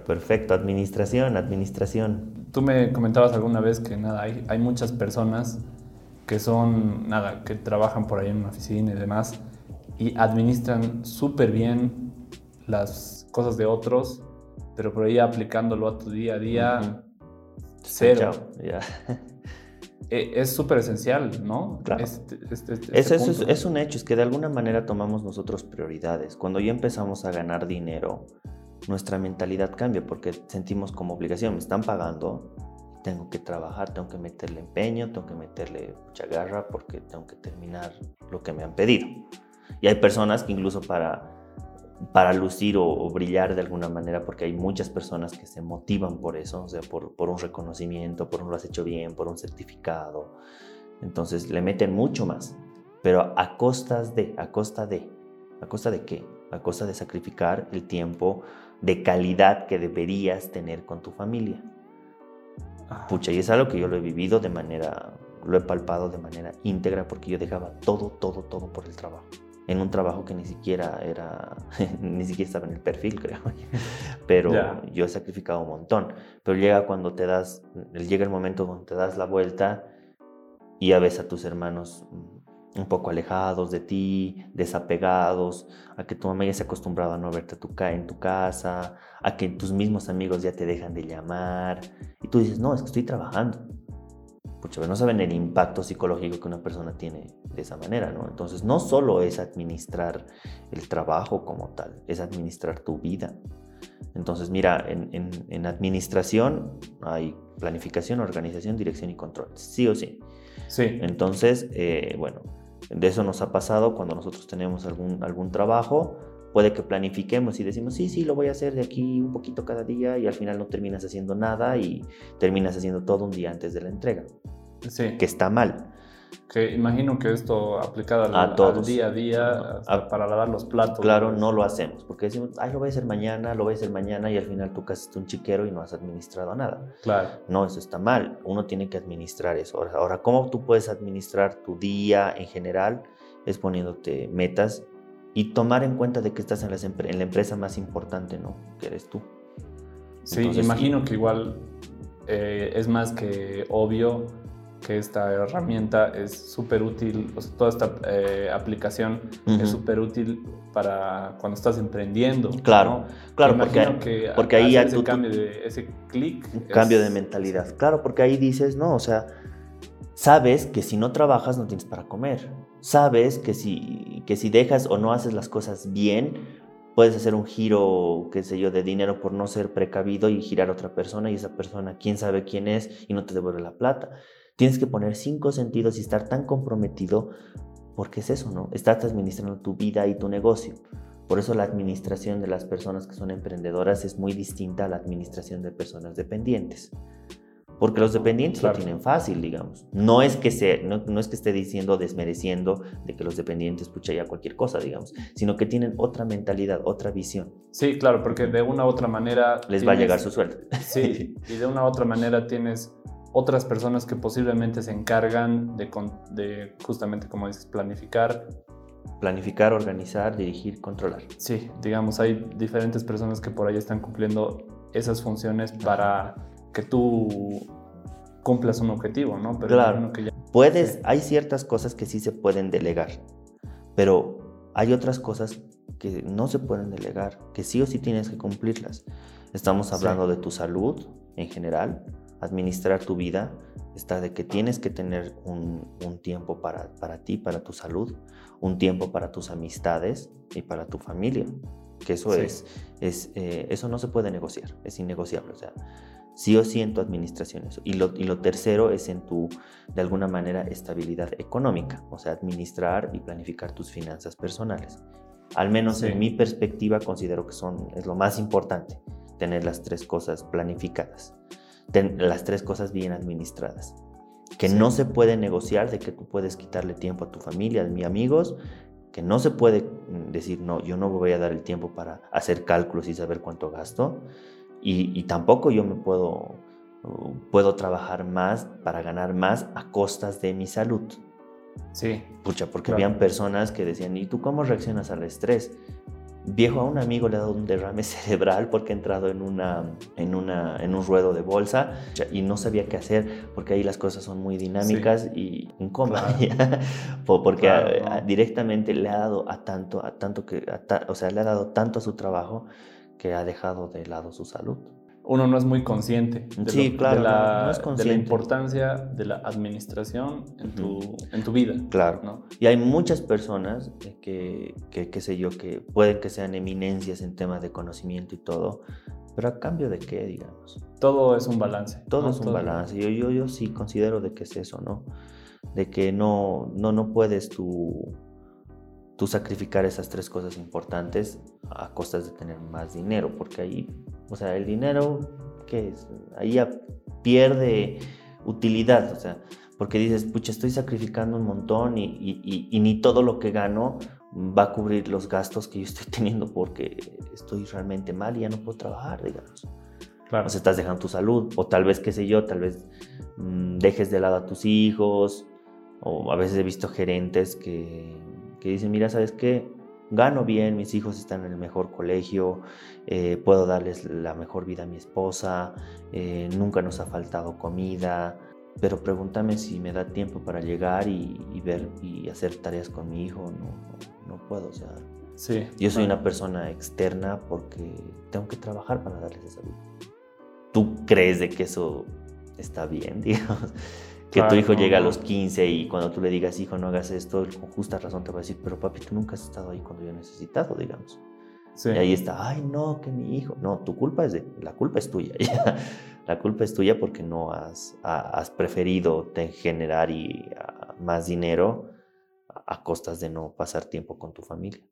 Perfecto. Administración, administración. Tú me comentabas alguna vez que nada, hay, hay muchas personas que son, nada, que trabajan por ahí en una oficina y demás y administran súper bien las cosas de otros, pero por ahí aplicándolo a tu día a día, cero. Ya. E, es súper esencial, ¿no? Claro. Este- este- este- Es, es un hecho, es que de alguna manera tomamos nosotros prioridades. Cuando ya empezamos a ganar dinero, nuestra mentalidad cambia porque sentimos como obligación, me están pagando, tengo que trabajar, tengo que meterle empeño, tengo que meterle mucha garra porque tengo que terminar lo que me han pedido. Y hay personas que incluso para, para lucir o, brillar de alguna manera, porque hay muchas personas que se motivan por eso, o sea, por, por un reconocimiento, por un lo has hecho bien, por un certificado. Entonces le meten mucho más, pero a costas de, a costa de, ¿a costa de qué? A costa de sacrificar el tiempo de calidad que deberías tener con tu familia. Ajá. Pucha, y es algo que yo lo he vivido de manera, lo he palpado de manera íntegra porque yo dejaba todo, todo, todo por el trabajo. En un trabajo que ni siquiera era, ni siquiera estaba en el perfil, creo. Pero yo he sacrificado un montón. Pero llega cuando te das, llega el momento donde te das la vuelta y ya ves a tus hermanos un poco alejados de ti, desapegados, a que tu mamá ya se ha acostumbrado a no verte tu en tu casa, a que tus mismos amigos ya te dejan de llamar, y tú dices, no, es que estoy trabajando. Pucha, pero no saben el impacto psicológico que una persona tiene de esa manera, ¿no? Entonces, no solo es administrar el trabajo como tal, es administrar tu vida. Entonces, mira, en, en- en administración hay planificación, organización, dirección y control, sí o sí. Sí, Entonces, eh, bueno, de eso nos ha pasado cuando nosotros tenemos algún, algún trabajo, puede que planifiquemos y decimos, sí, sí, lo voy a hacer de aquí un poquito cada día y al final no terminas haciendo nada y terminas haciendo todo un día antes de la entrega, sí. que está mal. Que imagino que esto aplicado al, A al todos. día a día, A- para lavar los platos. Claro, no lo hacemos, porque decimos, ay, lo voy a hacer mañana, lo voy a hacer mañana y al final tú casaste un chiquero y no has administrado nada. Claro, No, eso está mal. Uno tiene que administrar eso. Ahora, ahora, ¿cómo tú puedes administrar tu día en general? Es poniéndote metas y tomar en cuenta de que estás en, las empre- en la empresa más importante, ¿no? Que eres tú. sí, Entonces, imagino que igual eh, es más que obvio que esta herramienta es súper útil, o sea, toda esta eh, aplicación es súper útil para cuando estás emprendiendo. Claro, ¿no? Claro, porque, que porque ahí ese tú- tú- cambio de ese clic. un es- cambio de mentalidad. Claro, porque ahí dices, no, o sea, sabes que si no trabajas no tienes para comer. Sabes que si, que si dejas o no haces las cosas bien, puedes hacer un giro, qué sé yo, de dinero por no ser precavido y girar a otra persona y esa persona, quién sabe quién es y no te devuelve la plata. Tienes que poner cinco sentidos y estar tan comprometido porque es eso, ¿no? Estás administrando tu vida y tu negocio. Por eso la administración de las personas que son emprendedoras es muy distinta a la administración de personas dependientes. Porque los dependientes Claro. lo tienen fácil, digamos. No es que, se, no, no es que esté diciendo, desmereciendo de que los dependientes pucha ya cualquier cosa, digamos, sino que tienen otra mentalidad, otra visión. Sí, claro, porque de una u otra manera... Les va a tienes- llegar su sueldo. Sí, y de una u otra manera tienes otras personas que posiblemente se encargan de, de justamente, como dices, planificar. Planificar, organizar, dirigir, controlar. Sí, digamos, hay diferentes personas que por ahí están cumpliendo esas funciones para que tú cumplas un objetivo, ¿no? Pero Claro. que ya- Puedes, Sí. hay ciertas cosas que sí se pueden delegar, pero hay otras cosas que no se pueden delegar, que sí o sí tienes que cumplirlas. Estamos Sí. hablando de tu salud en general, administrar tu vida, está de que tienes que tener un, un tiempo para, para ti, para tu salud, un tiempo para tus amistades y para tu familia, que eso Sí. es, es eh, eso no se puede negociar, es innegociable, o sea, sí o sí en tu administración eso. Y lo, y lo tercero es en tu, de alguna manera, estabilidad económica, o sea, administrar y planificar tus finanzas personales. Al menos Sí. en mi perspectiva considero que son, es lo más importante, tener las tres cosas planificadas, ten- las tres cosas bien administradas. Que Sí. no se puede negociar de que tú puedes quitarle tiempo a tu familia, a mis amigos, que no se puede mm, decir, no, yo no voy a dar el tiempo para hacer cálculos y saber cuánto gasto, y, y tampoco yo me puedo, puedo trabajar más para ganar más a costas de mi salud. Sí, Pucha, porque Claro. habían personas que decían, ¿y tú cómo reaccionas al estrés? Viejo a un amigo le ha dado un derrame cerebral porque ha entrado en, una, en, una, en un ruedo de bolsa y no sabía qué hacer porque ahí las cosas son muy dinámicas y en coma. porque directamente le ha dado a tanto, a tanto que, o sea, le ha dado tanto a su trabajo que ha dejado de lado su salud uno no es muy consciente de, claro, la, de, la, importancia de la administración en, tu, en tu vida. Claro. ¿no? Y hay muchas personas que, que, qué sé yo, que pueden que sean eminencias en temas de conocimiento y todo, pero a cambio de qué, digamos. Todo es un balance. Todo es un balance. Yo, yo, yo sí considero de que es eso, ¿no? De que no, no, no puedes tú, tú sacrificar esas tres cosas importantes a costas de tener más dinero, porque ahí o sea, el dinero, ¿qué es? Ahí ya pierde utilidad, o sea, porque dices, pucha, estoy sacrificando un montón y, ni todo lo que gano va a cubrir los gastos que yo estoy teniendo porque estoy realmente mal y ya no puedo trabajar, digamos. Claro. O sea, estás dejando tu salud, o tal vez, qué sé yo, tal vez mm, dejes de lado a tus hijos, o a veces he visto gerentes que, que dicen, mira, ¿sabes qué? gano bien, mis hijos están en el mejor colegio, eh, puedo darles la mejor vida a mi esposa, eh, nunca nos ha faltado comida, pero pregúntame si me da tiempo para llegar y, ver y hacer tareas con mi hijo, no, no, puedo, o sea, sí, yo soy una persona externa porque tengo que trabajar para darles esa vida. ¿Tú crees de que eso está bien, digamos? Que tu hijo llega a los 15 y cuando tú le digas, hijo, no hagas esto, con justa razón te va a decir, pero papi, tú nunca has estado ahí cuando yo he necesitado, digamos. Y ahí está, ay, no, que mi hijo. No, tu culpa es de, la culpa es tuya. la culpa es tuya porque no has, has preferido generar y, más dinero a costas de no pasar tiempo con tu familia.